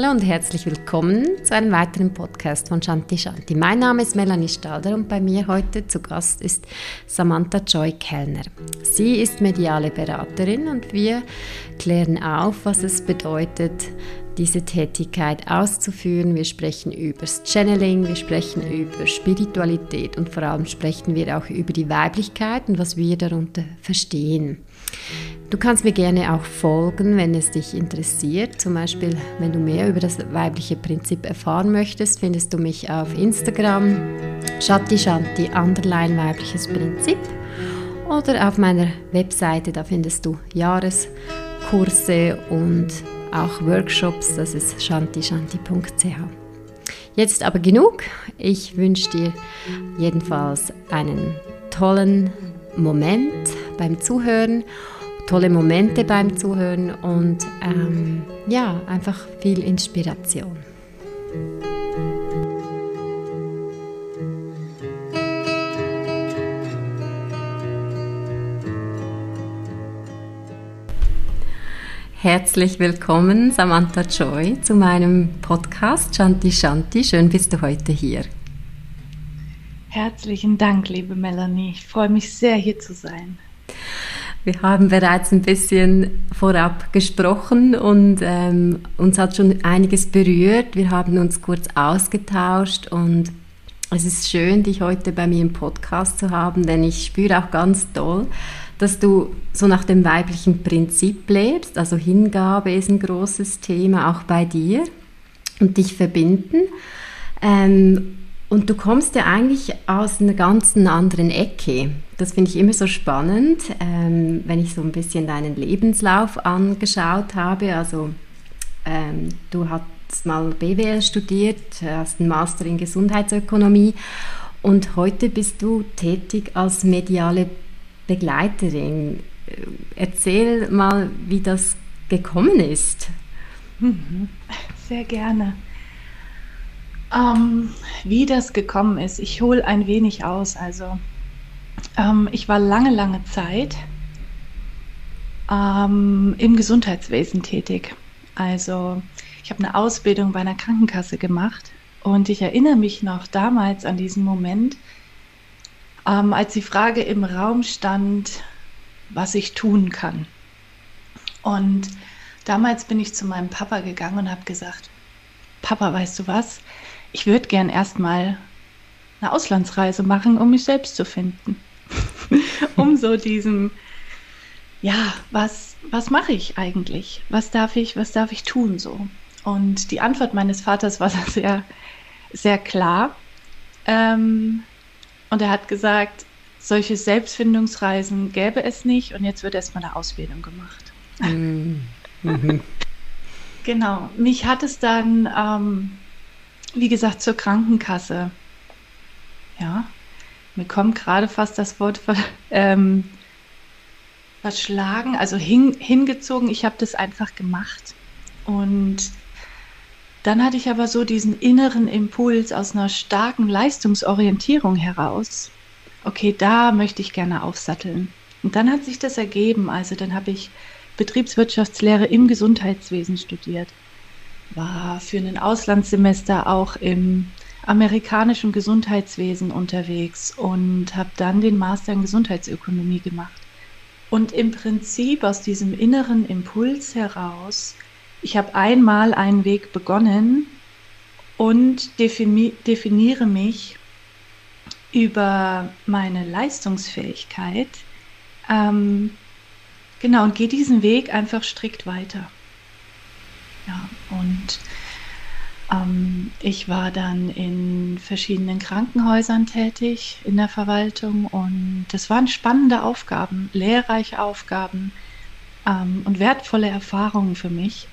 Hallo und herzlich willkommen zu einem weiteren Podcast von Shanti Shanti. Mein Name ist Melanie Stalder und bei mir heute zu Gast ist Samantha Joy Kellner. Sie ist mediale Beraterin und wir klären auf, was es bedeutet, diese Tätigkeit auszuführen. Wir sprechen über Channeling, wir sprechen über Spiritualität und vor allem sprechen wir auch über die Weiblichkeit und was wir darunter verstehen. Du kannst mir gerne auch folgen, wenn es dich interessiert. Zum Beispiel, wenn du mehr über das weibliche Prinzip erfahren möchtest, findest du mich auf Instagram Shanti Shanti Underline weibliches Prinzip oder auf meiner Webseite, da findest du Jahreskurse und auch Workshops, das ist shantishanti.ch. Jetzt aber genug. Ich wünsche dir jedenfalls einen tollen Moment beim Zuhören tolle Momente beim Zuhören und ähm, ja, einfach viel Inspiration. Herzlich willkommen, Samantha Joy, zu meinem Podcast Shanti Shanti. Schön bist du heute hier. Herzlichen Dank, liebe Melanie. Ich freue mich sehr, hier zu sein. Wir haben bereits ein bisschen vorab gesprochen und ähm, uns hat schon einiges berührt. Wir haben uns kurz ausgetauscht und es ist schön, dich heute bei mir im Podcast zu haben, denn ich spüre auch ganz toll, dass du so nach dem weiblichen Prinzip lebst. Also Hingabe ist ein großes Thema auch bei dir und dich verbinden. Ähm, und du kommst ja eigentlich aus einer ganz anderen Ecke. Das finde ich immer so spannend, ähm, wenn ich so ein bisschen deinen Lebenslauf angeschaut habe. Also ähm, du hast mal BWL studiert, hast einen Master in Gesundheitsökonomie und heute bist du tätig als mediale Begleiterin. Erzähl mal, wie das gekommen ist. Mhm. Sehr gerne. Ähm, wie das gekommen ist, ich hole ein wenig aus. Also, ähm, ich war lange, lange Zeit ähm, im Gesundheitswesen tätig. Also, ich habe eine Ausbildung bei einer Krankenkasse gemacht und ich erinnere mich noch damals an diesen Moment, ähm, als die Frage im Raum stand, was ich tun kann. Und damals bin ich zu meinem Papa gegangen und habe gesagt, Papa, weißt du was? ich würde gern erstmal eine Auslandsreise machen, um mich selbst zu finden. Um so diesem, ja, was, was mache ich eigentlich? Was darf ich, was darf ich tun so? Und die Antwort meines Vaters war sehr, sehr klar. Ähm, und er hat gesagt, solche Selbstfindungsreisen gäbe es nicht und jetzt wird erstmal eine Ausbildung gemacht. Mhm. mhm. genau. Mich hat es dann ähm, wie gesagt, zur Krankenkasse. Ja, mir kommt gerade fast das Wort ähm, verschlagen, also hin, hingezogen. Ich habe das einfach gemacht. Und dann hatte ich aber so diesen inneren Impuls aus einer starken Leistungsorientierung heraus. Okay, da möchte ich gerne aufsatteln. Und dann hat sich das ergeben. Also dann habe ich Betriebswirtschaftslehre im Gesundheitswesen studiert war für ein Auslandssemester auch im amerikanischen Gesundheitswesen unterwegs und habe dann den Master in Gesundheitsökonomie gemacht. Und im Prinzip aus diesem inneren Impuls heraus, ich habe einmal einen Weg begonnen und defini definiere mich über meine Leistungsfähigkeit. Ähm, genau, und gehe diesen Weg einfach strikt weiter. Ja, und ich war dann in verschiedenen Krankenhäusern tätig in der Verwaltung und das waren spannende Aufgaben, lehrreiche Aufgaben ähm, und wertvolle Erfahrungen für mich.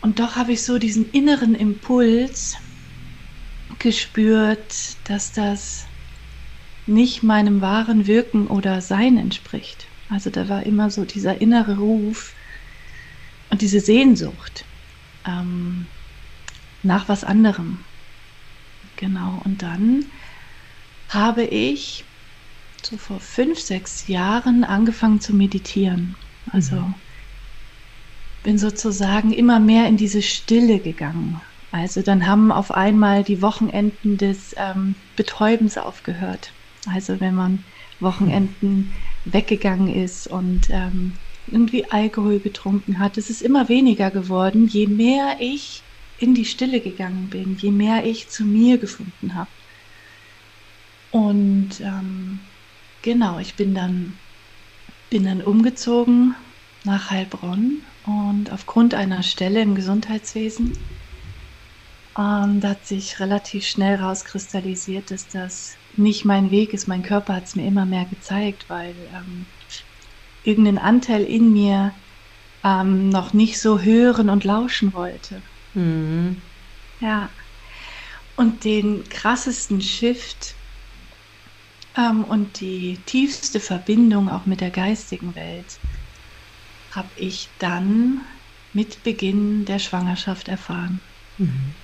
Und doch habe ich so diesen inneren Impuls gespürt, dass das nicht meinem wahren Wirken oder Sein entspricht. Also da war immer so dieser innere Ruf und diese Sehnsucht ähm, nach was anderem. Genau, und dann habe ich so vor fünf, sechs Jahren angefangen zu meditieren. Also mhm. bin sozusagen immer mehr in diese Stille gegangen. Also dann haben auf einmal die Wochenenden des ähm, Betäubens aufgehört. Also wenn man Wochenenden weggegangen ist und ähm, irgendwie Alkohol getrunken hat, es ist immer weniger geworden, je mehr ich in die Stille gegangen bin, je mehr ich zu mir gefunden habe. Und ähm, genau, ich bin dann, bin dann umgezogen nach Heilbronn und aufgrund einer Stelle im Gesundheitswesen ähm, hat sich relativ schnell rauskristallisiert, dass das nicht mein Weg ist. Mein Körper hat es mir immer mehr gezeigt, weil ähm, irgendein Anteil in mir ähm, noch nicht so hören und lauschen wollte. Mhm. Ja. Und den krassesten Shift ähm, und die tiefste Verbindung auch mit der geistigen Welt habe ich dann mit Beginn der Schwangerschaft erfahren. Mhm.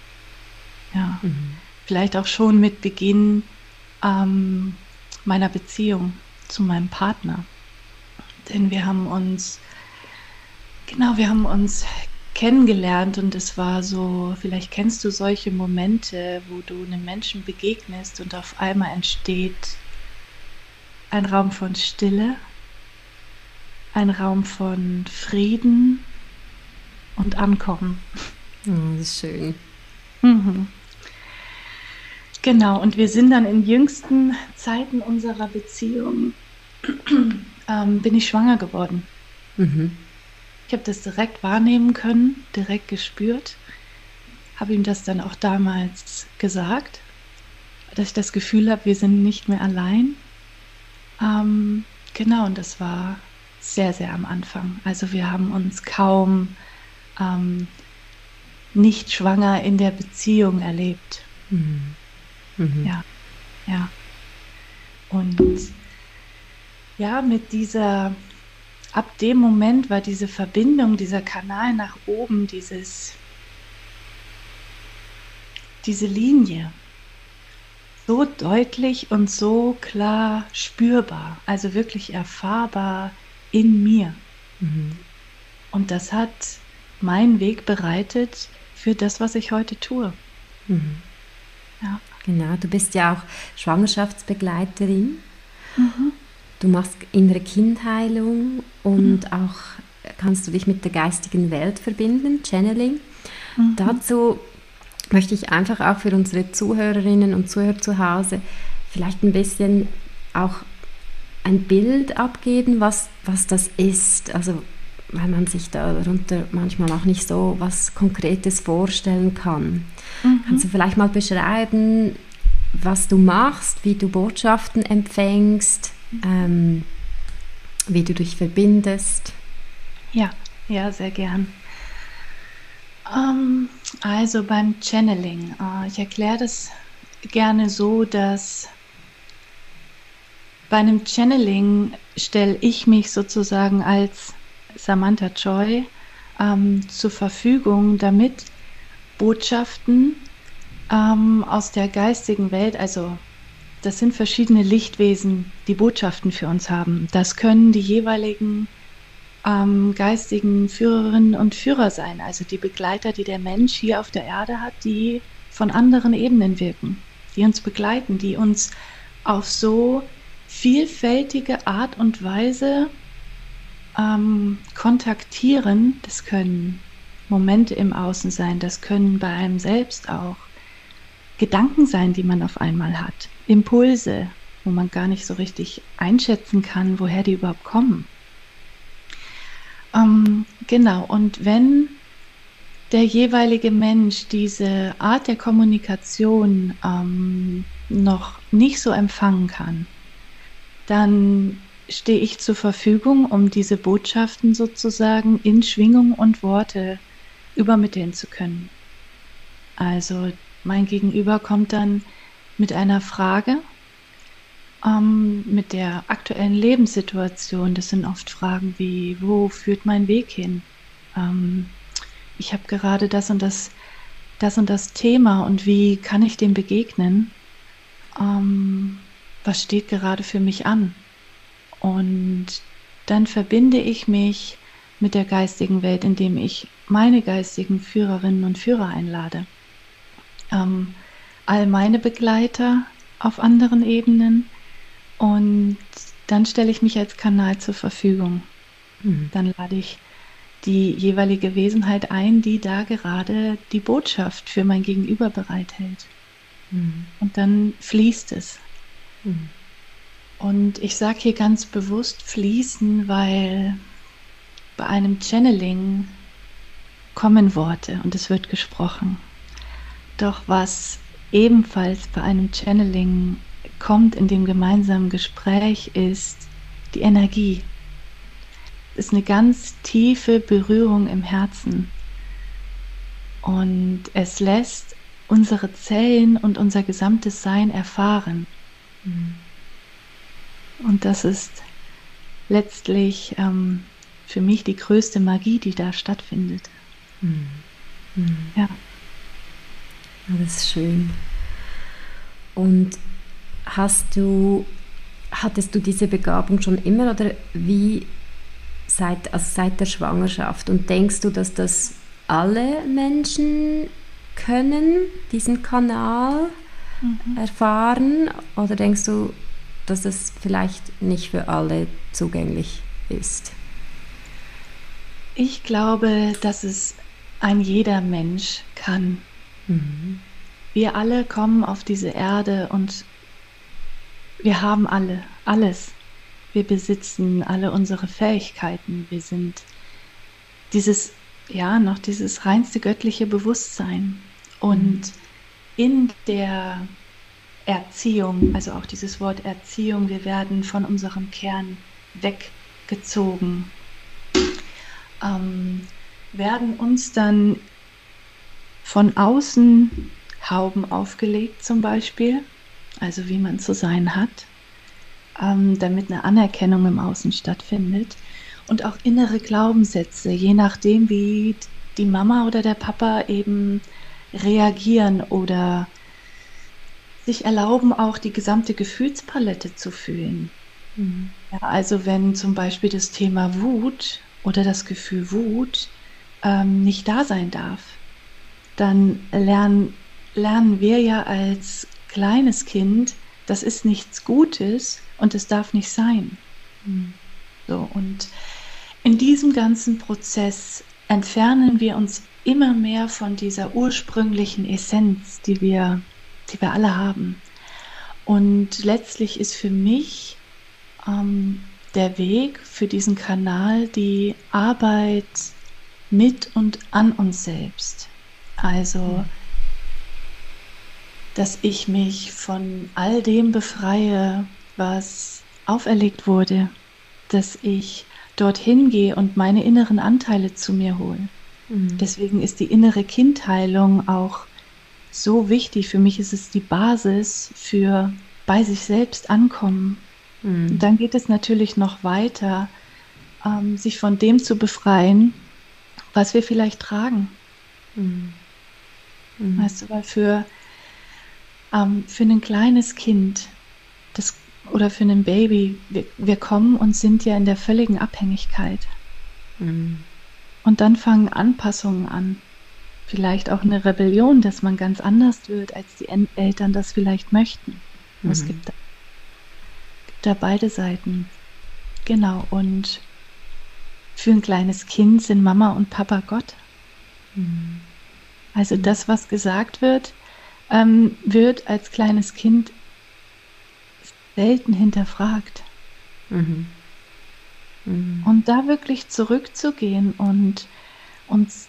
Ja. Mhm. Vielleicht auch schon mit Beginn ähm, meiner Beziehung zu meinem Partner. Denn wir haben uns, genau, wir haben uns kennengelernt und es war so, vielleicht kennst du solche Momente, wo du einem Menschen begegnest und auf einmal entsteht ein Raum von Stille, ein Raum von Frieden und Ankommen. Oh, das ist schön. Mhm. Genau, und wir sind dann in jüngsten Zeiten unserer Beziehung, ähm, bin ich schwanger geworden. Mhm. Ich habe das direkt wahrnehmen können, direkt gespürt, habe ihm das dann auch damals gesagt, dass ich das Gefühl habe, wir sind nicht mehr allein. Ähm, genau, und das war sehr, sehr am Anfang. Also wir haben uns kaum ähm, nicht schwanger in der Beziehung erlebt. Mhm. Mhm. Ja, ja. Und ja, mit dieser, ab dem Moment war diese Verbindung, dieser Kanal nach oben, dieses, diese Linie so deutlich und so klar spürbar, also wirklich erfahrbar in mir. Mhm. Und das hat meinen Weg bereitet für das, was ich heute tue. Mhm. Ja. Genau, du bist ja auch Schwangerschaftsbegleiterin. Mhm. Du machst innere Kindheilung und mhm. auch kannst du dich mit der geistigen Welt verbinden, Channeling. Mhm. Dazu möchte ich einfach auch für unsere Zuhörerinnen und Zuhörer zu Hause vielleicht ein bisschen auch ein Bild abgeben, was, was das ist. Also weil man sich darunter manchmal auch nicht so was Konkretes vorstellen kann. Mhm. Kannst du vielleicht mal beschreiben, was du machst, wie du Botschaften empfängst, ähm, wie du dich verbindest? Ja, ja, sehr gern. Ähm, also beim Channeling, äh, ich erkläre das gerne so, dass bei einem Channeling stelle ich mich sozusagen als Samantha Joy ähm, zur Verfügung, damit Botschaften ähm, aus der geistigen Welt, also das sind verschiedene Lichtwesen, die Botschaften für uns haben. Das können die jeweiligen ähm, geistigen Führerinnen und Führer sein, also die Begleiter, die der Mensch hier auf der Erde hat, die von anderen Ebenen wirken, die uns begleiten, die uns auf so vielfältige Art und Weise ähm, kontaktieren, das können Momente im Außen sein, das können bei einem selbst auch Gedanken sein, die man auf einmal hat, Impulse, wo man gar nicht so richtig einschätzen kann, woher die überhaupt kommen. Ähm, genau, und wenn der jeweilige Mensch diese Art der Kommunikation ähm, noch nicht so empfangen kann, dann stehe ich zur Verfügung, um diese Botschaften sozusagen in Schwingung und Worte übermitteln zu können. Also mein Gegenüber kommt dann mit einer Frage, ähm, mit der aktuellen Lebenssituation. Das sind oft Fragen wie, wo führt mein Weg hin? Ähm, ich habe gerade das und das, das und das Thema und wie kann ich dem begegnen? Ähm, was steht gerade für mich an? Und dann verbinde ich mich mit der geistigen Welt, indem ich meine geistigen Führerinnen und Führer einlade. Ähm, all meine Begleiter auf anderen Ebenen und dann stelle ich mich als Kanal zur Verfügung. Mhm. Dann lade ich die jeweilige Wesenheit ein, die da gerade die Botschaft für mein Gegenüber bereithält. Mhm. Und dann fließt es. Mhm. Und ich sage hier ganz bewusst fließen, weil bei einem Channeling kommen Worte und es wird gesprochen. Doch was ebenfalls bei einem Channeling kommt in dem gemeinsamen Gespräch ist die Energie. Es ist eine ganz tiefe Berührung im Herzen. Und es lässt unsere Zellen und unser gesamtes Sein erfahren. Mhm. Und das ist letztlich ähm, für mich die größte Magie, die da stattfindet. Mhm. Mhm. Ja. Das ist schön. Und hast du, hattest du diese Begabung schon immer oder wie seit, also seit der Schwangerschaft? Und denkst du, dass das alle Menschen können, diesen Kanal mhm. erfahren? Oder denkst du, dass es vielleicht nicht für alle zugänglich ist? Ich glaube, dass es ein jeder Mensch kann. Mhm. Wir alle kommen auf diese Erde und wir haben alle, alles. Wir besitzen alle unsere Fähigkeiten. Wir sind dieses, ja, noch dieses reinste göttliche Bewusstsein. Und mhm. in der Erziehung, also auch dieses Wort Erziehung, wir werden von unserem Kern weggezogen, ähm, werden uns dann von außen Hauben aufgelegt zum Beispiel, also wie man zu sein hat, ähm, damit eine Anerkennung im Außen stattfindet und auch innere Glaubenssätze, je nachdem, wie die Mama oder der Papa eben reagieren oder sich erlauben, auch die gesamte Gefühlspalette zu fühlen. Mhm. Ja, also wenn zum Beispiel das Thema Wut oder das Gefühl Wut ähm, nicht da sein darf, dann lernen, lernen wir ja als kleines Kind, das ist nichts Gutes und es darf nicht sein. Mhm. So, und in diesem ganzen Prozess entfernen wir uns immer mehr von dieser ursprünglichen Essenz, die wir die wir alle haben. Und letztlich ist für mich ähm, der Weg für diesen Kanal die Arbeit mit und an uns selbst. Also, dass ich mich von all dem befreie, was auferlegt wurde, dass ich dorthin gehe und meine inneren Anteile zu mir hole. Mhm. Deswegen ist die innere Kindheilung auch so wichtig. Für mich ist es die Basis für bei sich selbst ankommen. Mhm. Dann geht es natürlich noch weiter, ähm, sich von dem zu befreien, was wir vielleicht tragen. Mhm. Mhm. Weißt du, weil für, ähm, für ein kleines Kind das, oder für ein Baby, wir, wir kommen und sind ja in der völligen Abhängigkeit. Mhm. Und dann fangen Anpassungen an vielleicht auch eine Rebellion, dass man ganz anders wird, als die Eltern das vielleicht möchten. Mhm. Es gibt da, gibt da beide Seiten. Genau, und für ein kleines Kind sind Mama und Papa Gott. Mhm. Also das, was gesagt wird, ähm, wird als kleines Kind selten hinterfragt. Mhm. Mhm. Und da wirklich zurückzugehen und uns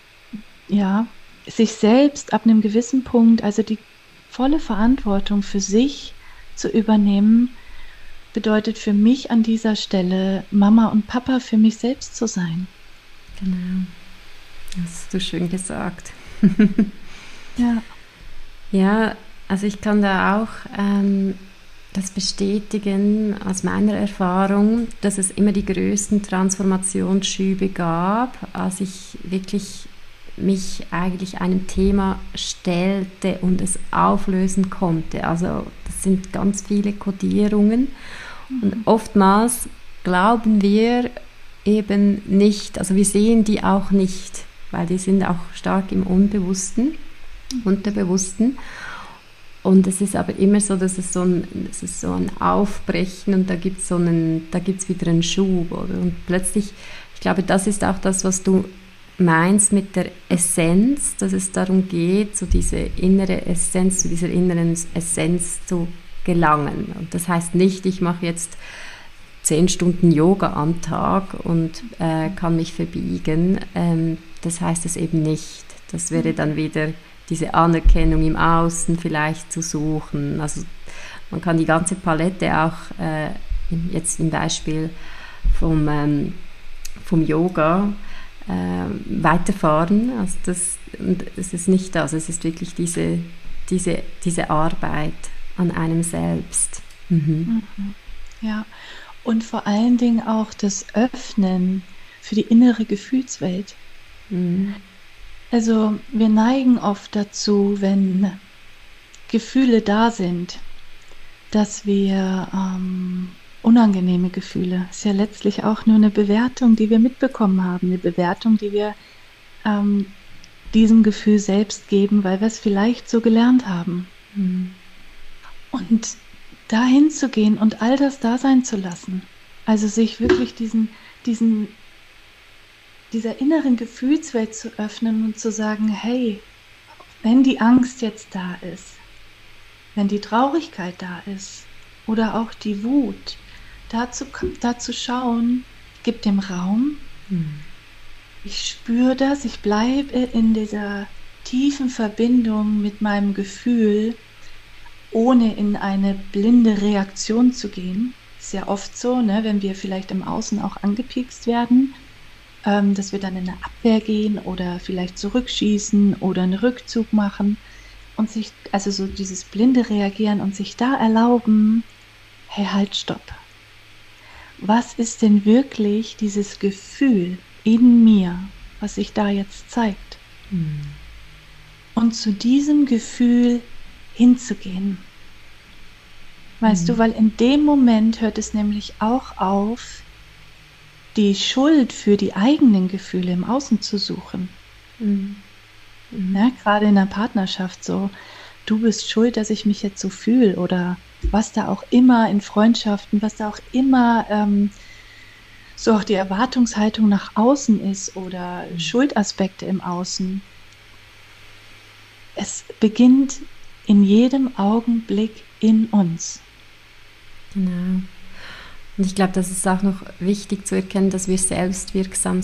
ja sich selbst ab einem gewissen Punkt, also die volle Verantwortung für sich zu übernehmen, bedeutet für mich an dieser Stelle, Mama und Papa für mich selbst zu sein. Genau. Das hast du schön gesagt. ja. Ja, also ich kann da auch ähm, das bestätigen aus meiner Erfahrung, dass es immer die größten Transformationsschübe gab, als ich wirklich mich eigentlich einem Thema stellte und es auflösen konnte. Also das sind ganz viele Kodierungen und mhm. oftmals glauben wir, eben nicht, also wir sehen die auch nicht, weil die sind auch stark im Unbewussten, Unterbewussten. Und es ist aber immer so, dass es so ein, es ist so ein Aufbrechen und da gibt so einen, wieder einen Schub. Oder? Und plötzlich, ich glaube, das ist auch das, was du meinst mit der Essenz, dass es darum geht, so diese innere Essenz, zu dieser inneren Essenz zu gelangen. Und das heißt nicht, ich mache jetzt zehn Stunden Yoga am Tag und äh, kann mich verbiegen. Ähm, das heißt es eben nicht. Das wäre dann wieder diese Anerkennung im Außen vielleicht zu suchen. Also man kann die ganze Palette auch äh, jetzt im Beispiel vom, ähm, vom Yoga äh, weiterfahren. Also das, das ist nicht das, es ist wirklich diese, diese, diese Arbeit an einem selbst. Mhm. Mhm. Ja, und vor allen Dingen auch das Öffnen für die innere Gefühlswelt. Mhm. Also wir neigen oft dazu, wenn Gefühle da sind, dass wir ähm, unangenehme Gefühle, ist ja letztlich auch nur eine Bewertung, die wir mitbekommen haben, eine Bewertung, die wir ähm, diesem Gefühl selbst geben, weil wir es vielleicht so gelernt haben. Mhm. Und dahin zu gehen und all das da sein zu lassen. Also sich wirklich diesen, diesen, dieser inneren Gefühlswelt zu öffnen und zu sagen, hey, wenn die Angst jetzt da ist, wenn die Traurigkeit da ist oder auch die Wut, dazu, dazu schauen, gib dem Raum. Mhm. Ich spüre das, ich bleibe in dieser tiefen Verbindung mit meinem Gefühl ohne in eine blinde Reaktion zu gehen. Ist ja oft so, ne, wenn wir vielleicht im Außen auch angepiekst werden, ähm, dass wir dann in eine Abwehr gehen oder vielleicht zurückschießen oder einen Rückzug machen und sich, also so dieses blinde Reagieren und sich da erlauben, hey, halt, stopp. Was ist denn wirklich dieses Gefühl in mir, was sich da jetzt zeigt? Mhm. Und zu diesem Gefühl hinzugehen. Weißt mhm. du, weil in dem Moment hört es nämlich auch auf, die Schuld für die eigenen Gefühle im Außen zu suchen. Mhm. Mhm. Ja, gerade in der Partnerschaft so, du bist schuld, dass ich mich jetzt so fühle oder was da auch immer in Freundschaften, was da auch immer ähm, so auch die Erwartungshaltung nach außen ist oder mhm. Schuldaspekte im Außen. Es beginnt in jedem Augenblick in uns. Genau. Und ich glaube, das ist auch noch wichtig zu erkennen, dass wir selbst wirksam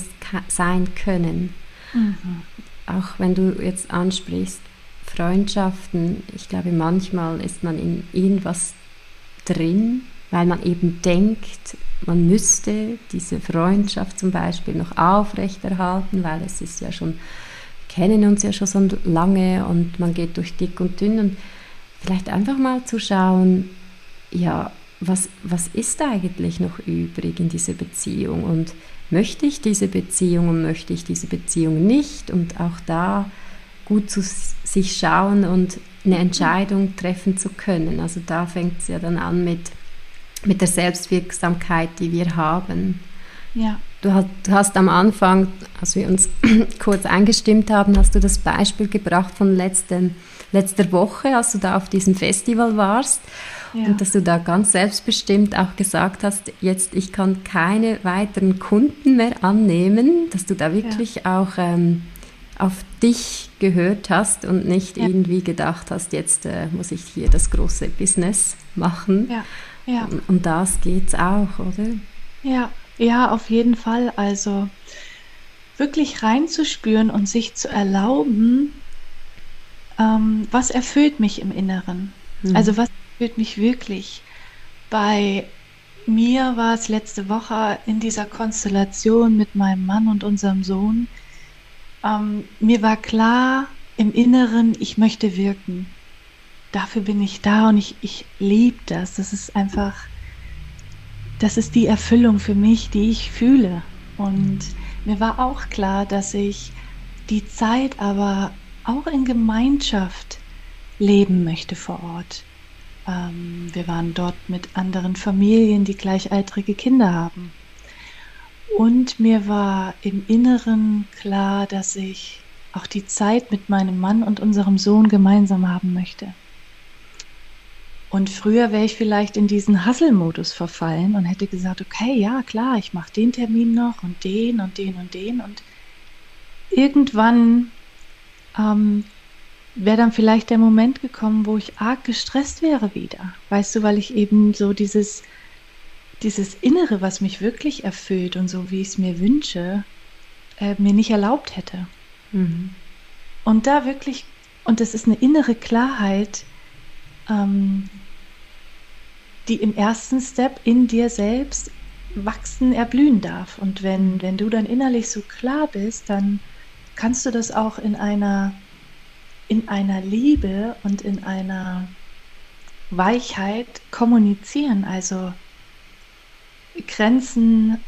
sein können. Mhm. Auch wenn du jetzt ansprichst, Freundschaften, ich glaube, manchmal ist man in irgendwas drin, weil man eben denkt, man müsste diese Freundschaft zum Beispiel noch aufrechterhalten, weil es ist ja schon kennen uns ja schon so lange und man geht durch dick und dünn und vielleicht einfach mal zu schauen, ja, was, was ist eigentlich noch übrig in dieser Beziehung und möchte ich diese Beziehung und möchte ich diese Beziehung nicht und auch da gut zu sich schauen und eine Entscheidung treffen zu können. Also da fängt es ja dann an mit, mit der Selbstwirksamkeit, die wir haben. Ja. Du hast, du hast am Anfang, als wir uns kurz eingestimmt haben, hast du das Beispiel gebracht von letzten, letzter Woche, als du da auf diesem Festival warst. Ja. Und dass du da ganz selbstbestimmt auch gesagt hast, jetzt ich kann keine weiteren Kunden mehr annehmen, dass du da wirklich ja. auch ähm, auf dich gehört hast und nicht ja. irgendwie gedacht hast, jetzt äh, muss ich hier das große Business machen. Ja. Um, um das geht es auch, oder? Ja, ja, auf jeden Fall. Also wirklich reinzuspüren und sich zu erlauben, ähm, was erfüllt mich im Inneren? Mhm. Also was erfüllt mich wirklich? Bei mir war es letzte Woche in dieser Konstellation mit meinem Mann und unserem Sohn. Ähm, mir war klar im Inneren, ich möchte wirken. Dafür bin ich da und ich, ich liebe das. Das ist einfach das ist die Erfüllung für mich, die ich fühle. Und mir war auch klar, dass ich die Zeit aber auch in Gemeinschaft leben möchte vor Ort. Ähm, wir waren dort mit anderen Familien, die gleichaltrige Kinder haben. Und mir war im Inneren klar, dass ich auch die Zeit mit meinem Mann und unserem Sohn gemeinsam haben möchte. Und früher wäre ich vielleicht in diesen Hustle-Modus verfallen und hätte gesagt, okay, ja klar, ich mache den Termin noch und den und den und den. Und irgendwann ähm, wäre dann vielleicht der Moment gekommen, wo ich arg gestresst wäre wieder. Weißt du, weil ich eben so dieses, dieses Innere, was mich wirklich erfüllt und so, wie ich es mir wünsche, äh, mir nicht erlaubt hätte. Mhm. Und da wirklich, und das ist eine innere Klarheit, ähm, die im ersten Step in dir selbst wachsen, erblühen darf. Und wenn, wenn du dann innerlich so klar bist, dann kannst du das auch in einer, in einer Liebe und in einer Weichheit kommunizieren. Also Grenzen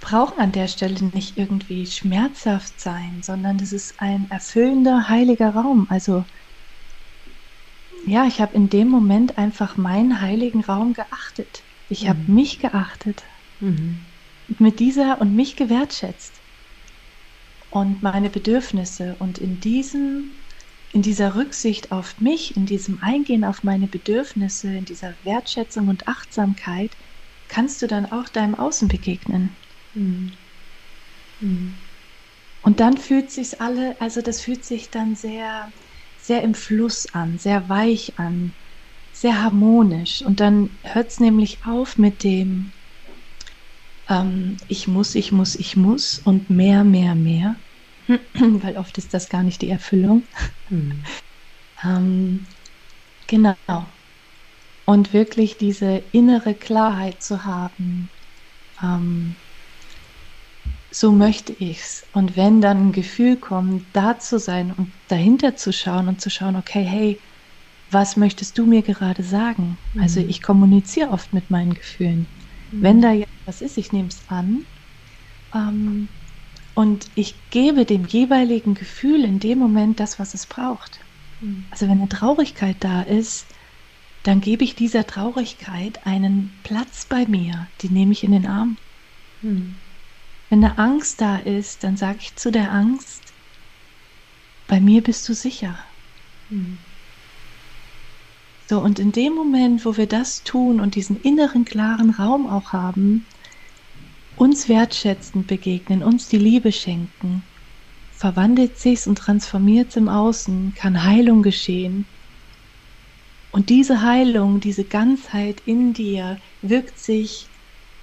brauchen an der Stelle nicht irgendwie schmerzhaft sein, sondern das ist ein erfüllender, heiliger Raum. Also ja, ich habe in dem Moment einfach meinen heiligen Raum geachtet. Ich mhm. habe mich geachtet. Mhm. Mit dieser und mich gewertschätzt. Und meine Bedürfnisse. Und in diesem, in dieser Rücksicht auf mich, in diesem Eingehen auf meine Bedürfnisse, in dieser Wertschätzung und Achtsamkeit, kannst du dann auch deinem Außen begegnen. Mhm. Mhm. Und dann fühlt sich alle, also das fühlt sich dann sehr sehr im Fluss an, sehr weich an, sehr harmonisch. Und dann hört es nämlich auf mit dem ähm, Ich muss, ich muss, ich muss und mehr, mehr, mehr. Weil oft ist das gar nicht die Erfüllung. Mhm. ähm, genau. Und wirklich diese innere Klarheit zu haben. Ähm, so möchte ich's. Und wenn dann ein Gefühl kommt, da zu sein und dahinter zu schauen und zu schauen, okay, hey, was möchtest du mir gerade sagen? Mhm. Also ich kommuniziere oft mit meinen Gefühlen. Mhm. Wenn da jetzt was ist, ich nehme es an ähm, und ich gebe dem jeweiligen Gefühl in dem Moment das, was es braucht. Mhm. Also wenn eine Traurigkeit da ist, dann gebe ich dieser Traurigkeit einen Platz bei mir. Die nehme ich in den Arm. Mhm. Wenn eine Angst da ist, dann sage ich zu der Angst, bei mir bist du sicher. Mhm. So, und in dem Moment, wo wir das tun und diesen inneren klaren Raum auch haben, uns wertschätzend begegnen, uns die Liebe schenken, verwandelt sich's und transformiert im Außen, kann Heilung geschehen. Und diese Heilung, diese Ganzheit in dir wirkt sich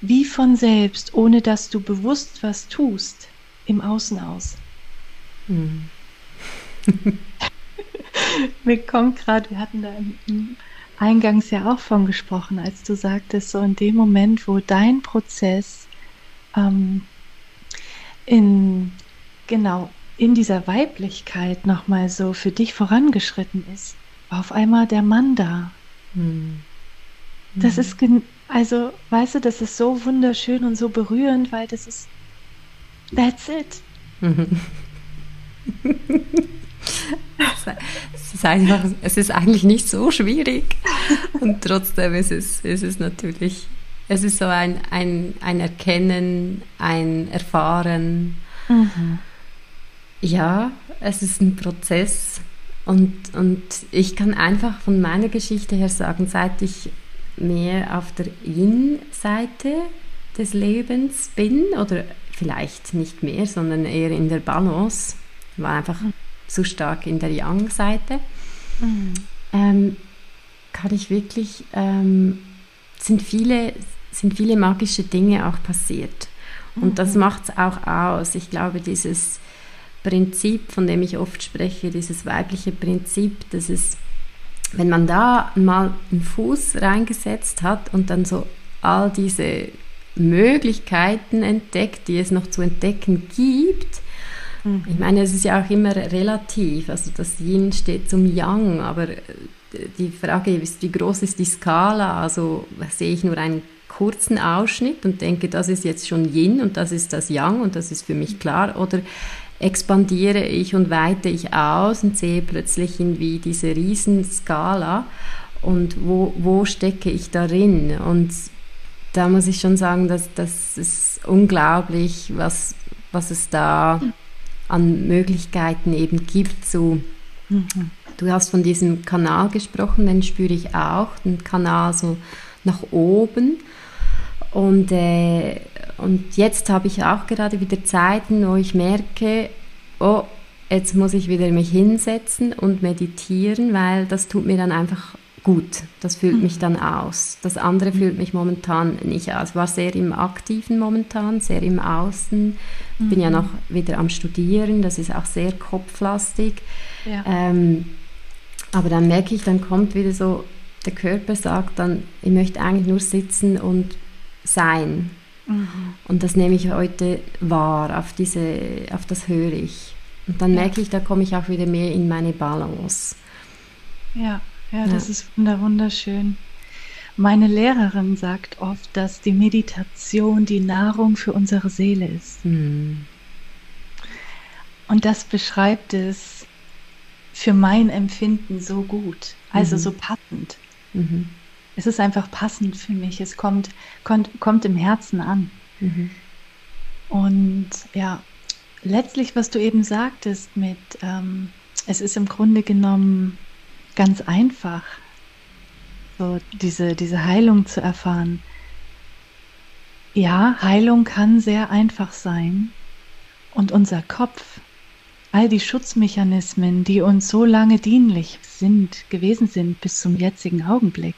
wie von selbst, ohne dass du bewusst was tust, im Außen aus. Hm. Mir kommt gerade, wir hatten da im, Eingangs ja auch von gesprochen, als du sagtest, so in dem Moment, wo dein Prozess ähm, in genau in dieser Weiblichkeit nochmal so für dich vorangeschritten ist, war auf einmal der Mann da. Hm. Das ist also, weißt du, das ist so wunderschön und so berührend, weil das ist, that's it. es, ist einfach, es ist eigentlich nicht so schwierig und trotzdem ist es, ist es natürlich, es ist so ein, ein, ein Erkennen, ein Erfahren. Mhm. Ja, es ist ein Prozess und, und ich kann einfach von meiner Geschichte her sagen, seit ich mehr auf der Yin-Seite des Lebens bin oder vielleicht nicht mehr, sondern eher in der Balance, war einfach zu stark in der Yang-Seite, mhm. ähm, kann ich wirklich, ähm, sind, viele, sind viele magische Dinge auch passiert. Und mhm. das macht es auch aus. Ich glaube, dieses Prinzip, von dem ich oft spreche, dieses weibliche Prinzip, das ist wenn man da mal einen Fuß reingesetzt hat und dann so all diese Möglichkeiten entdeckt, die es noch zu entdecken gibt, mhm. ich meine, es ist ja auch immer relativ, also das Yin steht zum Yang, aber äh, die Frage ist, wie groß ist die Skala? Also sehe ich nur einen kurzen Ausschnitt und denke, das ist jetzt schon Yin und das ist das Yang und das ist für mich klar, oder expandiere ich und weite ich aus und sehe plötzlich irgendwie diese Riesenskala und wo, wo stecke ich darin? Und da muss ich schon sagen, dass das ist unglaublich, was, was es da an Möglichkeiten eben gibt. So, mhm. Du hast von diesem Kanal gesprochen, den spüre ich auch, den Kanal so nach oben. Und, äh, und jetzt habe ich auch gerade wieder Zeiten, wo ich merke, oh, jetzt muss ich wieder mich hinsetzen und meditieren, weil das tut mir dann einfach gut. Das fühlt mich mhm. dann aus. Das andere mhm. fühlt mich momentan nicht aus. Ich war sehr im Aktiven momentan, sehr im Außen. Ich bin ja mhm. noch wieder am Studieren, das ist auch sehr kopflastig. Ja. Ähm, aber dann merke ich, dann kommt wieder so, der Körper sagt dann, ich möchte eigentlich nur sitzen und sein. Mhm. Und das nehme ich heute wahr, auf, diese, auf das höre ich. Und dann ja. merke ich, da komme ich auch wieder mehr in meine Balance. Ja. Ja, das ist wunderschön. Meine Lehrerin sagt oft, dass die Meditation die Nahrung für unsere Seele ist. Mhm. Und das beschreibt es für mein Empfinden so gut, also mhm. so passend. Mhm. Es ist einfach passend für mich. Es kommt, kommt, kommt im Herzen an. Mhm. Und ja, letztlich, was du eben sagtest mit, ähm, es ist im Grunde genommen ganz einfach, so diese, diese Heilung zu erfahren. Ja, Heilung kann sehr einfach sein. Und unser Kopf, all die Schutzmechanismen, die uns so lange dienlich sind, gewesen sind bis zum jetzigen Augenblick,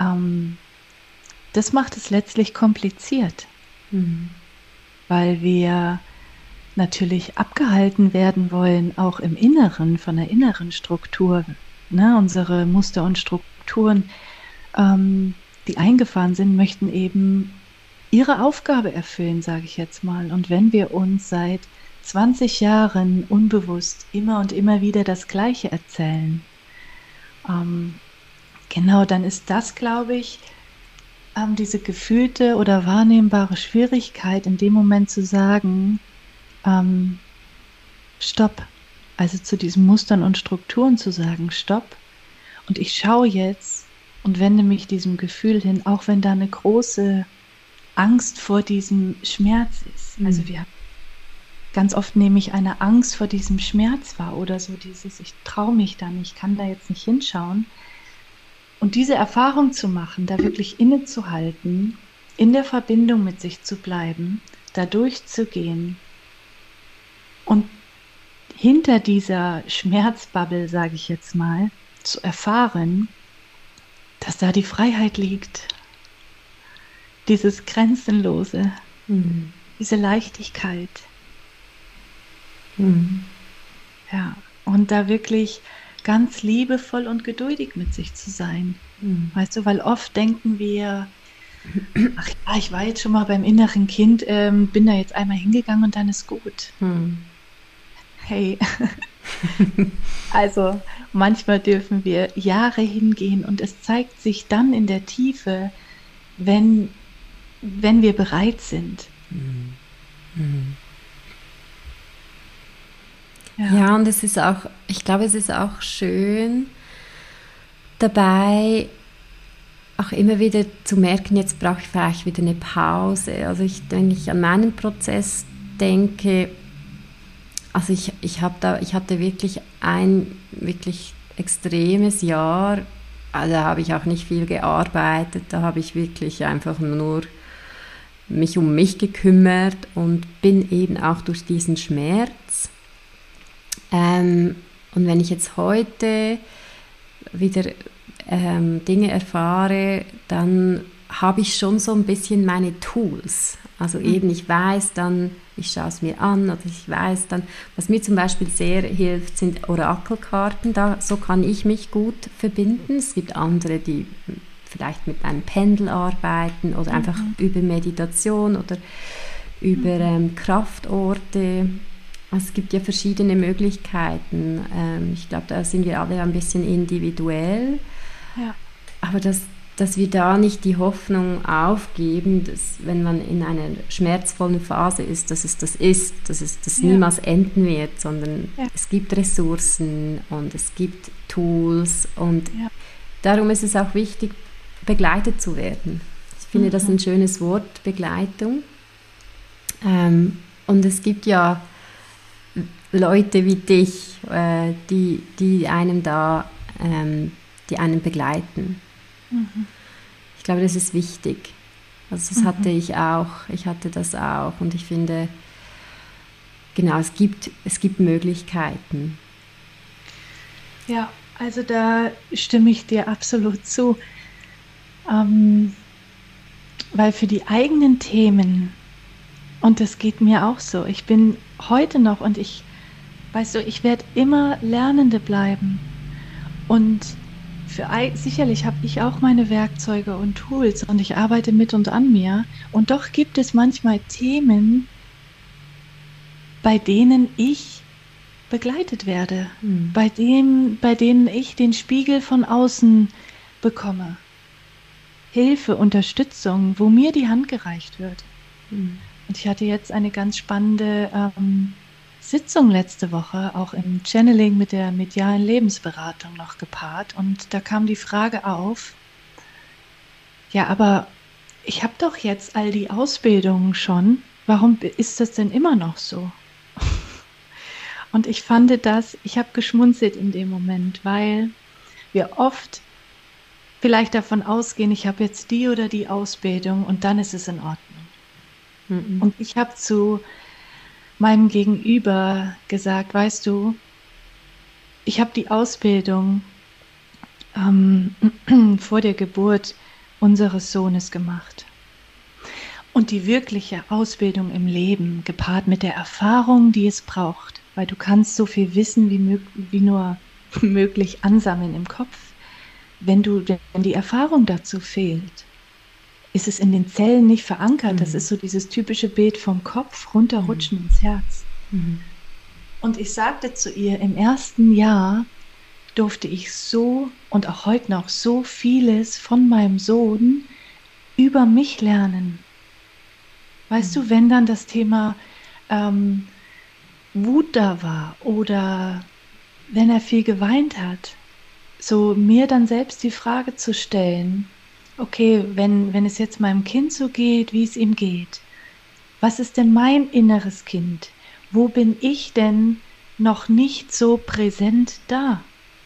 ähm, das macht es letztlich kompliziert, mhm. weil wir natürlich abgehalten werden wollen, auch im Inneren, von der inneren Struktur, ne, unsere Muster und Strukturen, ähm, die eingefahren sind, möchten eben ihre Aufgabe erfüllen, sage ich jetzt mal. Und wenn wir uns seit 20 Jahren unbewusst immer und immer wieder das Gleiche erzählen, ähm, genau, dann ist das, glaube ich, ähm, diese gefühlte oder wahrnehmbare Schwierigkeit in dem Moment zu sagen, ähm, stopp, also zu diesen Mustern und Strukturen zu sagen, stopp. Und ich schaue jetzt und wende mich diesem Gefühl hin, auch wenn da eine große Angst vor diesem Schmerz ist. Mhm. Also wir ganz oft nehme ich eine Angst vor diesem Schmerz wahr oder so dieses, ich traue mich da nicht, kann da jetzt nicht hinschauen. Und diese Erfahrung zu machen, da wirklich innezuhalten, in der Verbindung mit sich zu bleiben, da durchzugehen und hinter dieser Schmerzbubble, sage ich jetzt mal, zu erfahren, dass da die Freiheit liegt, dieses Grenzenlose, mhm. diese Leichtigkeit. Mhm. Ja, und da wirklich ganz liebevoll und geduldig mit sich zu sein. Mhm. Weißt du, weil oft denken wir, ach ja, ich war jetzt schon mal beim inneren Kind, ähm, bin da jetzt einmal hingegangen und dann ist gut. Mhm hey. also manchmal dürfen wir Jahre hingehen und es zeigt sich dann in der Tiefe, wenn, wenn wir bereit sind. Mhm. Mhm. Ja. ja, und es ist auch, ich glaube, es ist auch schön dabei, auch immer wieder zu merken, jetzt brauche ich vielleicht wieder eine Pause. Also ich, wenn ich an meinen Prozess denke, also ich, ich, da, ich hatte wirklich ein wirklich extremes Jahr. Also da habe ich auch nicht viel gearbeitet. Da habe ich wirklich einfach nur mich um mich gekümmert und bin eben auch durch diesen Schmerz. Ähm, und wenn ich jetzt heute wieder ähm, Dinge erfahre, dann habe ich schon so ein bisschen meine Tools. Also mhm. eben, ich weiß dann, ich schaue es mir an oder ich weiß dann, was mir zum Beispiel sehr hilft, sind Orakelkarten. Da, so kann ich mich gut verbinden. Es gibt andere, die vielleicht mit einem Pendel arbeiten oder mhm. einfach über Meditation oder über mhm. ähm, Kraftorte. Es gibt ja verschiedene Möglichkeiten. Ähm, ich glaube, da sind wir alle ein bisschen individuell. Ja. Aber das, dass wir da nicht die Hoffnung aufgeben, dass wenn man in einer schmerzvollen Phase ist, dass es das ist, dass es das ja. niemals enden wird, sondern ja. es gibt Ressourcen und es gibt Tools und ja. darum ist es auch wichtig, begleitet zu werden. finde mhm. das ein schönes Wort, Begleitung. Ähm, und es gibt ja Leute wie dich, äh, die, die einem da, ähm, die einen begleiten. Mhm. Ich glaube, das ist wichtig. Also das mhm. hatte ich auch, ich hatte das auch und ich finde, genau, es gibt, es gibt Möglichkeiten. Ja, also da stimme ich dir absolut zu. Ähm, weil für die eigenen Themen, und das geht mir auch so, ich bin heute noch und ich, weißt du, ich werde immer Lernende bleiben. Und für, sicherlich habe ich auch meine Werkzeuge und Tools und ich arbeite mit und an mir. Und doch gibt es manchmal Themen, bei denen ich begleitet werde, mhm. bei, dem, bei denen ich den Spiegel von außen bekomme. Hilfe, Unterstützung, wo mir die Hand gereicht wird. Mhm. Und ich hatte jetzt eine ganz spannende ähm, Sitzung letzte Woche, auch im Channeling mit der medialen Lebensberatung noch gepaart. Und da kam die Frage auf, ja, aber ich habe doch jetzt all die Ausbildungen schon. Warum ist das denn immer noch so? Und ich fand das, ich habe geschmunzelt in dem Moment, weil wir oft vielleicht davon ausgehen, ich habe jetzt die oder die Ausbildung und dann ist es in Ordnung. Mhm. Und ich habe zu meinem Gegenüber gesagt, weißt du, ich habe die Ausbildung ähm, vor der Geburt unseres Sohnes gemacht. Und die wirkliche Ausbildung im Leben, gepaart mit der Erfahrung, die es braucht, weil du kannst so viel Wissen wie, wie nur möglich ansammeln im Kopf. Wenn du, wenn die Erfahrung dazu fehlt, ist es in den Zellen nicht verankert. Mhm. Das ist so dieses typische Bild vom Kopf runterrutschen mhm. ins Herz. Mhm. Und ich sagte zu ihr, im ersten Jahr durfte ich so und auch heute noch so vieles von meinem Sohn über mich lernen. Weißt mhm. du, wenn dann das Thema ähm, Wut da war oder wenn er viel geweint hat, so mir dann selbst die Frage zu stellen, okay, wenn, wenn es jetzt meinem Kind so geht, wie es ihm geht, was ist denn mein inneres Kind? Wo bin ich denn noch nicht so präsent da?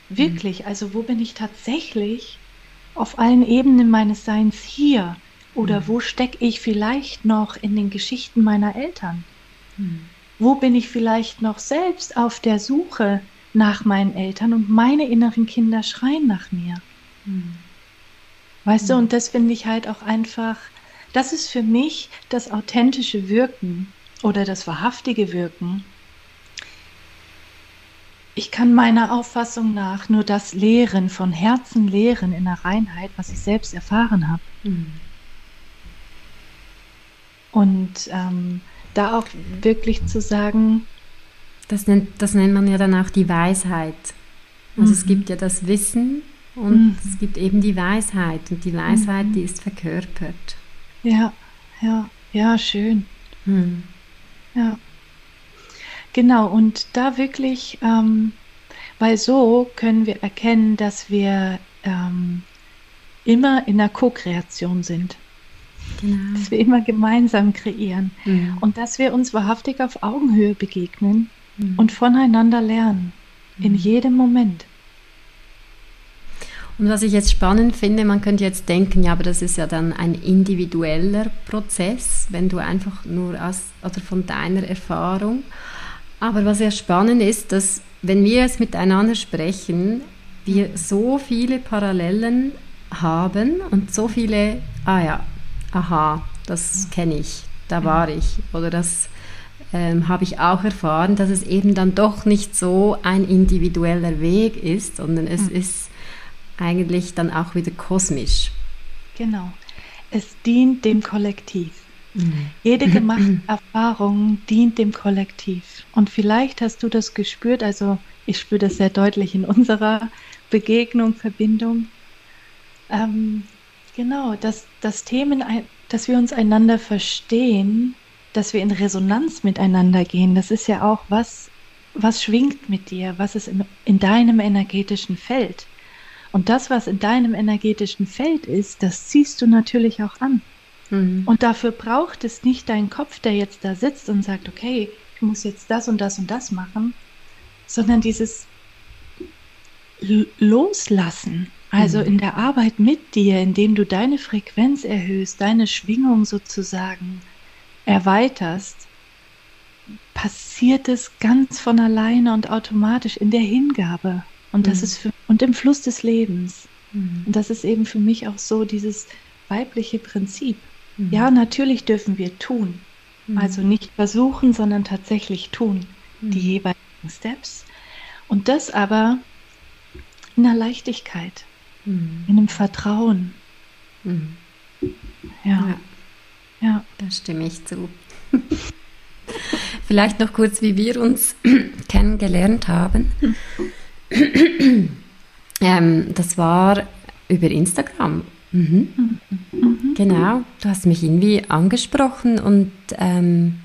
Wirklich, also wo bin ich tatsächlich auf allen Ebenen meines Seins hier? Oder mhm. wo stecke ich vielleicht noch in den Geschichten meiner Eltern? Mhm. Wo bin ich vielleicht noch selbst auf der Suche nach meinen Eltern und meine inneren Kinder schreien nach mir? Mhm. Weißt du, und das finde ich halt auch einfach, das ist für mich das authentische Wirken oder das wahrhaftige Wirken. Ich kann meiner Auffassung nach nur das lehren, von Herzen lehren in der Reinheit, was ich selbst erfahren habe. Mhm. Und ähm, da auch wirklich zu sagen. Das nennt, das nennt man ja dann auch die Weisheit. Also mhm. es gibt ja das Wissen und mhm. es gibt eben die Weisheit und die Weisheit, mhm. die ist verkörpert. Ja, ja, ja, schön. Mhm. Ja. Genau, und da wirklich, ähm, weil so können wir erkennen, dass wir ähm, immer in der Co-Kreation sind. Genau. Dass wir immer gemeinsam kreieren mhm. und dass wir uns wahrhaftig auf Augenhöhe begegnen mhm. und voneinander lernen. In mhm. jedem Moment. Und was ich jetzt spannend finde, man könnte jetzt denken, ja, aber das ist ja dann ein individueller Prozess, wenn du einfach nur aus oder von deiner Erfahrung. Aber was ja spannend ist, dass wenn wir jetzt miteinander sprechen, wir so viele Parallelen haben und so viele, ah ja, aha, das kenne ich, da war ich oder das ähm, habe ich auch erfahren, dass es eben dann doch nicht so ein individueller Weg ist, sondern es mhm. ist eigentlich dann auch wieder kosmisch. Genau. Es dient dem Kollektiv. Mhm. Jede gemachte Erfahrung dient dem Kollektiv. Und vielleicht hast du das gespürt, also ich spüre das sehr deutlich in unserer Begegnung, Verbindung. Ähm, genau, dass, dass Themen, dass wir uns einander verstehen, dass wir in Resonanz miteinander gehen, das ist ja auch was, was schwingt mit dir, was ist in deinem energetischen Feld. Und das, was in deinem energetischen Feld ist, das ziehst du natürlich auch an. Mhm. Und dafür braucht es nicht deinen Kopf, der jetzt da sitzt und sagt, okay, ich muss jetzt das und das und das machen, sondern dieses Loslassen. Also mhm. in der Arbeit mit dir, indem du deine Frequenz erhöhst, deine Schwingung sozusagen erweiterst, passiert es ganz von alleine und automatisch in der Hingabe. Und das mhm. ist für, und im Fluss des Lebens. Mhm. Und das ist eben für mich auch so dieses weibliche Prinzip. Mhm. Ja, natürlich dürfen wir tun. Mhm. Also nicht versuchen, sondern tatsächlich tun. Die mhm. jeweiligen Steps. Und das aber in einer Leichtigkeit, mhm. in einem Vertrauen. Ja. ja. Ja. Da stimme ich zu. Vielleicht noch kurz, wie wir uns kennengelernt haben. Ähm, das war über Instagram. Mhm. Mhm. Genau, du hast mich irgendwie angesprochen und ähm,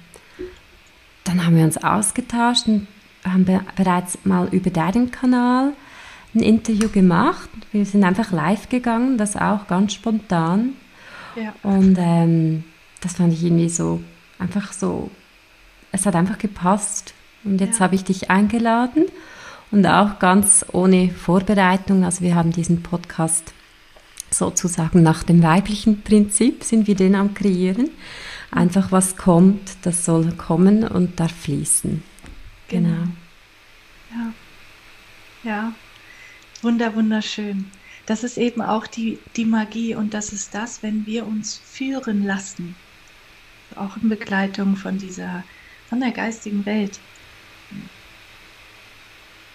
dann haben wir uns ausgetauscht und haben be bereits mal über deinen Kanal ein Interview gemacht. Wir sind einfach live gegangen, das auch ganz spontan. Ja. Und ähm, das fand ich irgendwie so, einfach so es hat einfach gepasst. Und jetzt ja. habe ich dich eingeladen und auch ganz ohne Vorbereitung. Also wir haben diesen Podcast sozusagen nach dem weiblichen Prinzip sind wir den am kreieren. Einfach was kommt, das soll kommen und darf fließen. Genau. genau. Ja. Ja. Wunder, wunderschön. Das ist eben auch die, die Magie und das ist das, wenn wir uns führen lassen. Auch in Begleitung von dieser von der geistigen Welt.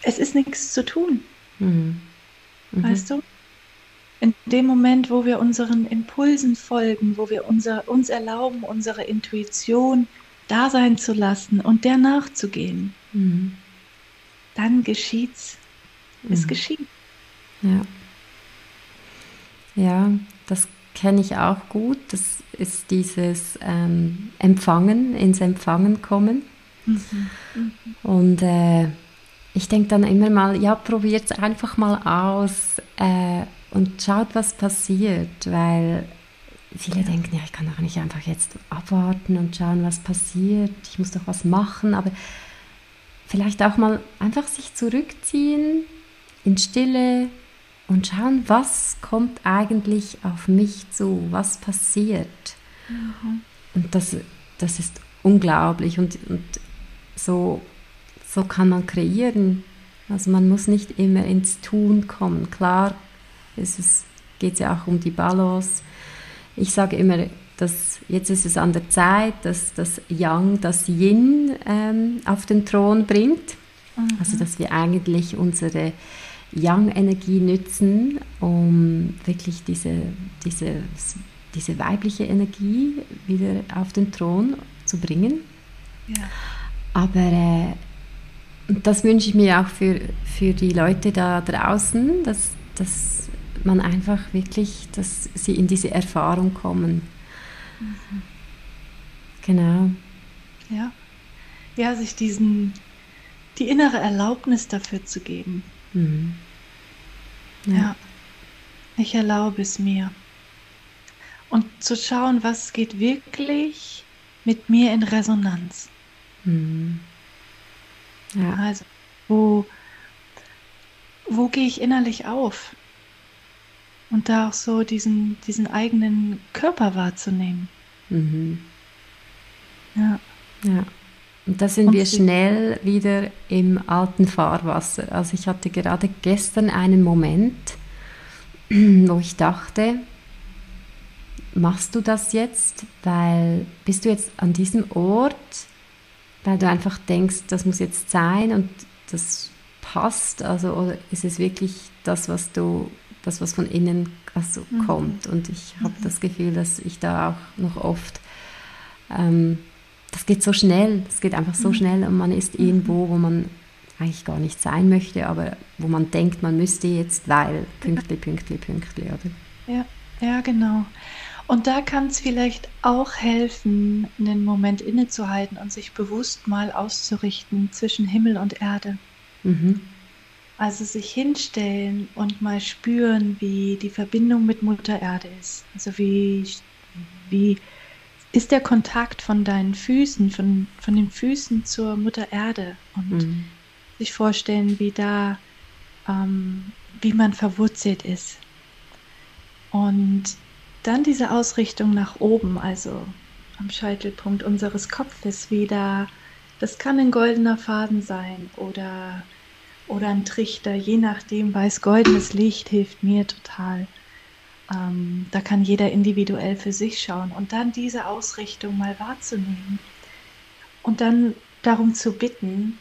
Es ist nichts zu tun. Mhm. Mhm. Weißt du? In dem Moment, wo wir unseren Impulsen folgen, wo wir unser, uns erlauben, unsere Intuition da sein zu lassen und der nachzugehen, mhm. dann geschieht's. Es mhm. geschieht. Ja. Ja, das kenne ich auch gut. Das ist dieses ähm, Empfangen, ins Empfangen kommen. Mhm. Mhm. Und äh, ich denke dann immer mal, ja, probiert es einfach mal aus äh, und schaut, was passiert, weil viele ja. denken, ja, ich kann doch nicht einfach jetzt abwarten und schauen, was passiert. Ich muss doch was machen, aber vielleicht auch mal einfach sich zurückziehen in Stille, und schauen, was kommt eigentlich auf mich zu, was passiert. Mhm. Und das, das ist unglaublich und, und so, so kann man kreieren. Also man muss nicht immer ins Tun kommen. Klar, es geht ja auch um die Balance. Ich sage immer, dass jetzt ist es an der Zeit, dass das Yang, das Yin ähm, auf den Thron bringt. Mhm. Also dass wir eigentlich unsere Yang-Energie nützen, um wirklich diese, diese, diese weibliche Energie wieder auf den Thron zu bringen. Ja. Aber äh, das wünsche ich mir auch für, für die Leute da draußen, dass, dass man einfach wirklich, dass sie in diese Erfahrung kommen. Mhm. Genau. Ja. Ja, sich diesen, die innere Erlaubnis dafür zu geben. Mhm. Ja. ja. Ich erlaube es mir. Und zu schauen, was geht wirklich mit mir in Resonanz. Mhm. Ja. Also, wo, wo gehe ich innerlich auf? Und da auch so diesen, diesen eigenen Körper wahrzunehmen. Mhm. Ja. Ja. Und da sind und wir schnell wieder im alten Fahrwasser. Also ich hatte gerade gestern einen Moment, wo ich dachte, machst du das jetzt, weil bist du jetzt an diesem Ort, weil du einfach denkst, das muss jetzt sein und das passt, also oder ist es wirklich das, was du, das was von innen also mhm. kommt? Und ich habe mhm. das Gefühl, dass ich da auch noch oft ähm, das geht so schnell, das geht einfach so mhm. schnell und man ist irgendwo, wo man eigentlich gar nicht sein möchte, aber wo man denkt, man müsste jetzt, weil Pünktli, Pünktli, Pünktli, oder? Ja, ja, genau. Und da kann es vielleicht auch helfen, einen Moment innezuhalten und sich bewusst mal auszurichten zwischen Himmel und Erde. Mhm. Also sich hinstellen und mal spüren, wie die Verbindung mit Mutter Erde ist. Also wie Wie ist der Kontakt von deinen Füßen, von, von den Füßen zur Mutter Erde und mhm. sich vorstellen, wie da, ähm, wie man verwurzelt ist. Und dann diese Ausrichtung nach oben, also am Scheitelpunkt unseres Kopfes wieder. Das kann ein goldener Faden sein oder, oder ein Trichter, je nachdem, weiß goldenes Licht hilft mir total. Ähm, da kann jeder individuell für sich schauen und dann diese Ausrichtung mal wahrzunehmen und dann darum zu bitten,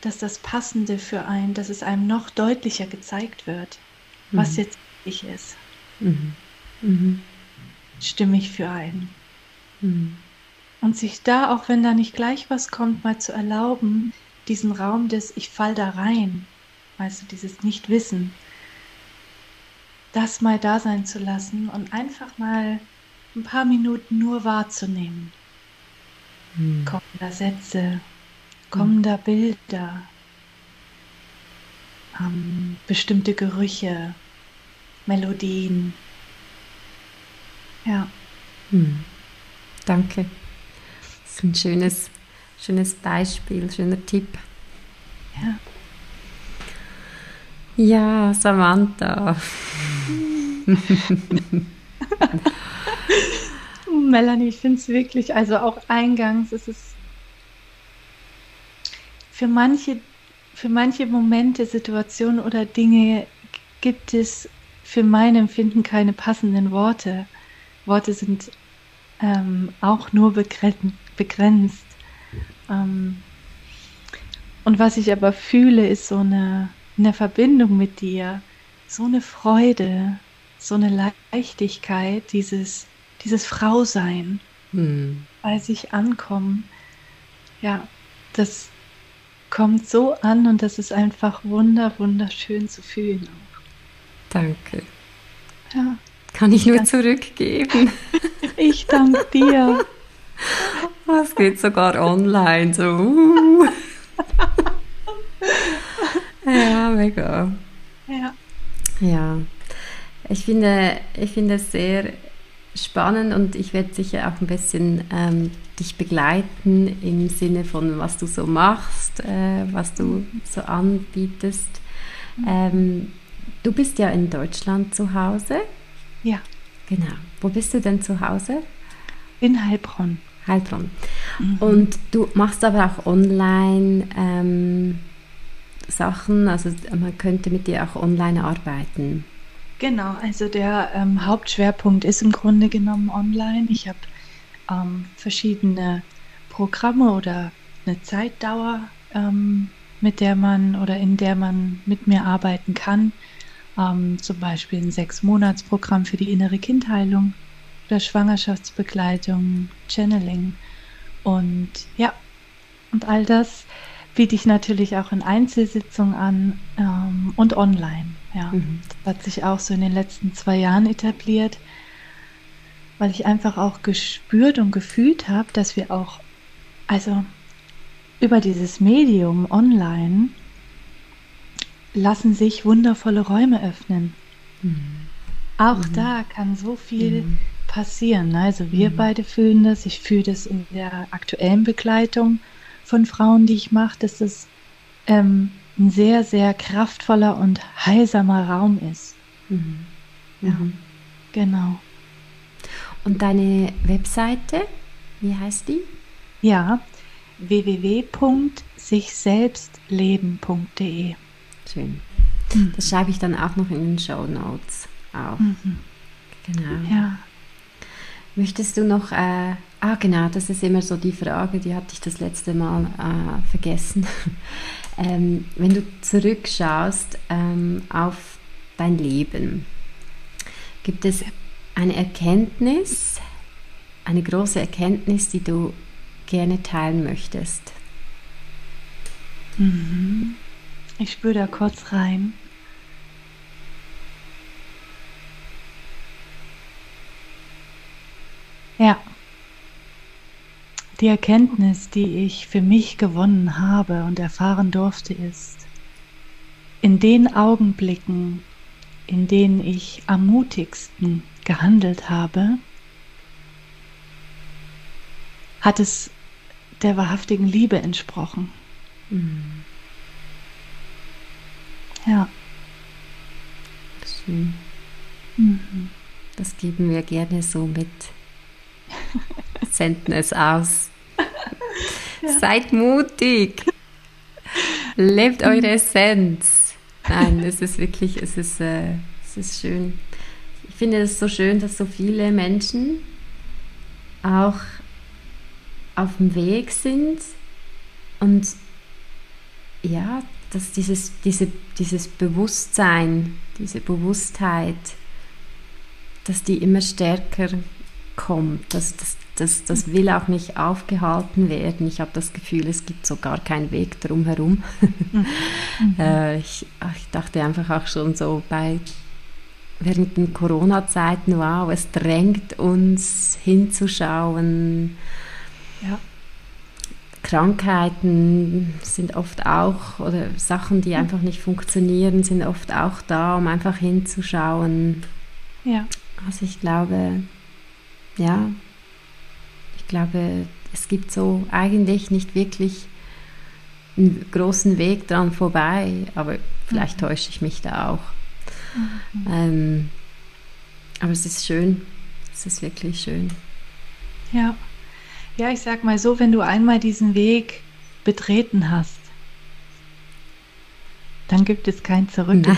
dass das Passende für einen, dass es einem noch deutlicher gezeigt wird, mhm. was jetzt ich ist. Mhm. Mhm. Stimmig für einen. Mhm. Und sich da, auch wenn da nicht gleich was kommt, mal zu erlauben, diesen Raum des Ich fall da rein, weißt du, dieses Nichtwissen, das mal da sein zu lassen und einfach mal ein paar Minuten nur wahrzunehmen. Hm. Kommender Sätze, kommender hm. Bilder, ähm, bestimmte Gerüche, Melodien. Ja. Hm. Danke. Das ist ein schönes, schönes Beispiel, schöner Tipp. Ja. Ja, Samantha. Melanie, ich finde es wirklich, also auch eingangs ist es für manche, für manche Momente, Situationen oder Dinge gibt es für mein Empfinden keine passenden Worte. Worte sind ähm, auch nur begrenzt. Ähm, und was ich aber fühle, ist so eine in der Verbindung mit dir so eine Freude, so eine Leichtigkeit, dieses, dieses Frausein hm. bei sich ankommen. Ja, das kommt so an und das ist einfach wunder, wunderschön zu fühlen auch. Danke. Ja. Kann ich nur zurückgeben. Ich danke dir. Es geht sogar online so. Uh. Ja, mega. Ja. Ja. Ich finde, ich finde es sehr spannend und ich werde sicher auch ein bisschen ähm, dich begleiten im Sinne von, was du so machst, äh, was du so anbietest. Ähm, du bist ja in Deutschland zu Hause. Ja. Genau. Wo bist du denn zu Hause? In Heilbronn. Heilbronn. Mhm. Und du machst aber auch online ähm, Sachen, also man könnte mit dir auch online arbeiten. Genau, also der ähm, Hauptschwerpunkt ist im Grunde genommen online. Ich habe ähm, verschiedene Programme oder eine Zeitdauer, ähm, mit der man oder in der man mit mir arbeiten kann. Ähm, zum Beispiel ein Sechs-Monats-Programm für die innere Kindheilung oder Schwangerschaftsbegleitung, Channeling. Und ja, und all das biete ich natürlich auch in Einzelsitzungen an ähm, und online. Ja. Mhm. Das hat sich auch so in den letzten zwei Jahren etabliert, weil ich einfach auch gespürt und gefühlt habe, dass wir auch, also über dieses Medium online lassen sich wundervolle Räume öffnen. Mhm. Auch mhm. da kann so viel mhm. passieren. Also wir mhm. beide fühlen das, ich fühle das in der aktuellen Begleitung von Frauen, die ich mache, dass es ähm, ein sehr, sehr kraftvoller und heilsamer Raum ist. Mhm. Ja, mhm. genau. Und deine Webseite, wie heißt die? Ja, www.sichselbstleben.de. Schön. Mhm. Das schreibe ich dann auch noch in den Show Notes auf. Mhm. Genau. Ja. Möchtest du noch äh, Ah, genau, das ist immer so die Frage, die hatte ich das letzte Mal äh, vergessen. ähm, wenn du zurückschaust ähm, auf dein Leben, gibt es eine Erkenntnis, eine große Erkenntnis, die du gerne teilen möchtest? Mhm. Ich spüre da kurz rein. Ja. Die Erkenntnis, die ich für mich gewonnen habe und erfahren durfte, ist, in den Augenblicken, in denen ich am mutigsten gehandelt habe, hat es der wahrhaftigen Liebe entsprochen. Mhm. Ja. Schön. Mhm. Das geben wir gerne so mit. Senden es aus. Ja. Seid mutig. Lebt eure Essenz. Nein, es ist wirklich, es ist, äh, es ist schön. Ich finde es so schön, dass so viele Menschen auch auf dem Weg sind und ja, dass dieses, diese, dieses Bewusstsein, diese Bewusstheit, dass die immer stärker kommt. Das, das, das, das will auch nicht aufgehalten werden. Ich habe das Gefühl, es gibt so gar keinen Weg drumherum. Mhm. äh, ich, ich dachte einfach auch schon so bei während den Corona-Zeiten, wow, es drängt uns hinzuschauen. Ja. Krankheiten sind oft auch, oder Sachen, die einfach nicht funktionieren, sind oft auch da, um einfach hinzuschauen. Ja. Also ich glaube, ja, ich glaube, es gibt so eigentlich nicht wirklich einen großen Weg dran vorbei, aber vielleicht mhm. täusche ich mich da auch. Mhm. Ähm, aber es ist schön, es ist wirklich schön. Ja. Ja, ich sag mal so, wenn du einmal diesen Weg betreten hast, dann gibt es kein Zurück.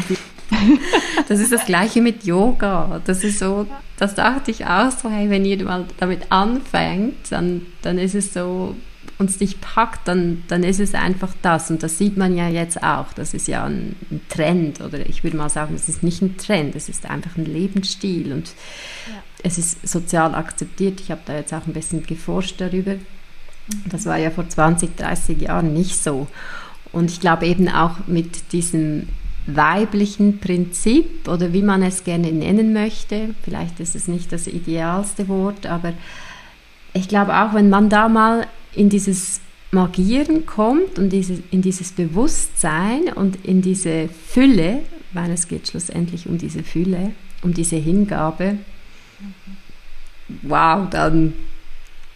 Das ist das Gleiche mit Yoga. Das ist so, das dachte ich auch so, hey, wenn jemand damit anfängt, dann, dann ist es so, uns dich packt, dann, dann ist es einfach das. Und das sieht man ja jetzt auch. Das ist ja ein, ein Trend. Oder ich würde mal sagen, es ist nicht ein Trend, es ist einfach ein Lebensstil. Und ja. Es ist sozial akzeptiert. Ich habe da jetzt auch ein bisschen geforscht darüber. Mhm. Das war ja vor 20, 30 Jahren nicht so. Und ich glaube eben auch mit diesem weiblichen Prinzip oder wie man es gerne nennen möchte. Vielleicht ist es nicht das idealste Wort, aber ich glaube auch, wenn man da mal in dieses Magieren kommt und diese, in dieses Bewusstsein und in diese Fülle, weil es geht schlussendlich um diese Fülle, um diese Hingabe, wow, dann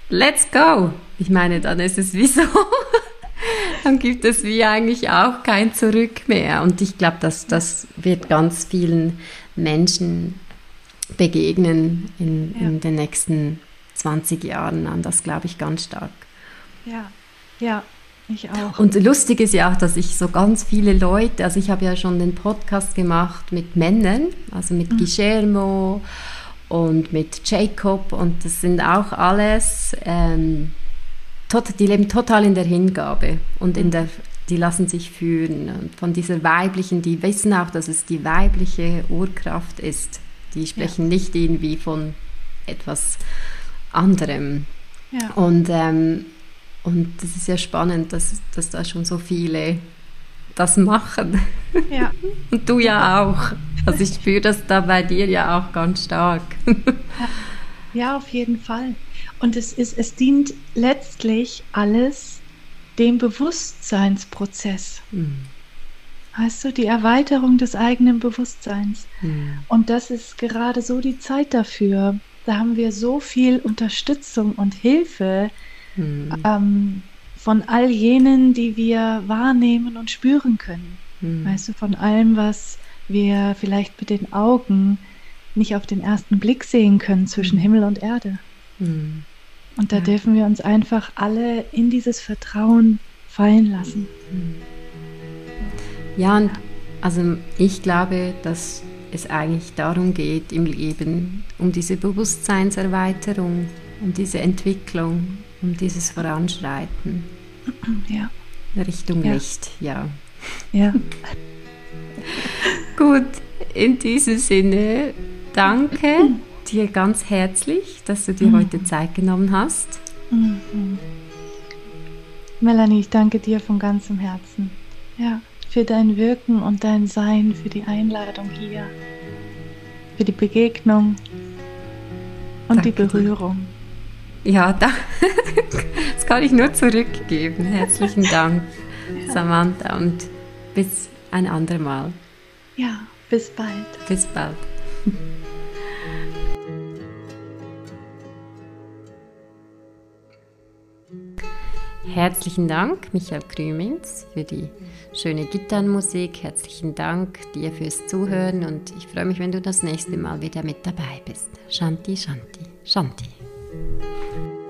let's go. Ich meine, dann ist es wie so, dann gibt es wie eigentlich auch kein Zurück mehr. Und ich glaube, dass das wird ganz vielen Menschen begegnen in, ja. in den nächsten 20 Jahren an. Das glaube ich ganz stark. Ja, ja, ich auch. Und lustig ist ja auch, dass ich so ganz viele Leute, also ich habe ja schon den Podcast gemacht mit Männern, also mit mhm. Guillermo und mit Jacob und das sind auch alles ähm, tot, die leben total in der Hingabe und in der, die lassen sich führen. Und von dieser weiblichen, die wissen auch, dass es die weibliche Urkraft ist. Die sprechen ja. nicht irgendwie von etwas anderem. Ja. Und, ähm, und das ist ja spannend, dass, dass da schon so viele das machen. Ja. Und du ja auch. Also ich spüre das da bei dir ja auch ganz stark. Ja, auf jeden Fall. Und es ist, es dient letztlich alles dem Bewusstseinsprozess. Mhm. Weißt du, die Erweiterung des eigenen Bewusstseins. Mhm. Und das ist gerade so die Zeit dafür. Da haben wir so viel Unterstützung und Hilfe mhm. ähm, von all jenen, die wir wahrnehmen und spüren können. Mhm. Weißt du, von allem, was wir vielleicht mit den Augen nicht auf den ersten Blick sehen können zwischen mhm. Himmel und Erde. Mhm. Und da ja. dürfen wir uns einfach alle in dieses Vertrauen fallen lassen. Ja, und also ich glaube, dass es eigentlich darum geht im Leben, um diese Bewusstseinserweiterung, um diese Entwicklung, um dieses Voranschreiten. Ja. Richtung ja. Licht, ja. Ja. Gut, in diesem Sinne, danke dir ganz herzlich, dass du dir mhm. heute Zeit genommen hast. Mhm. Melanie, ich danke dir von ganzem Herzen. Ja, für dein Wirken und dein Sein, für die Einladung hier, für die Begegnung und danke die Berührung. Dir. Ja, da, das kann ich nur zurückgeben. Herzlichen Dank, ja. Samantha, und bis ein andermal. Ja, bis bald. Bis bald. Herzlichen Dank, Michael Krümins, für die schöne Gitarrenmusik. Herzlichen Dank dir fürs Zuhören und ich freue mich, wenn du das nächste Mal wieder mit dabei bist. Shanti, Shanti, Shanti. Thank you.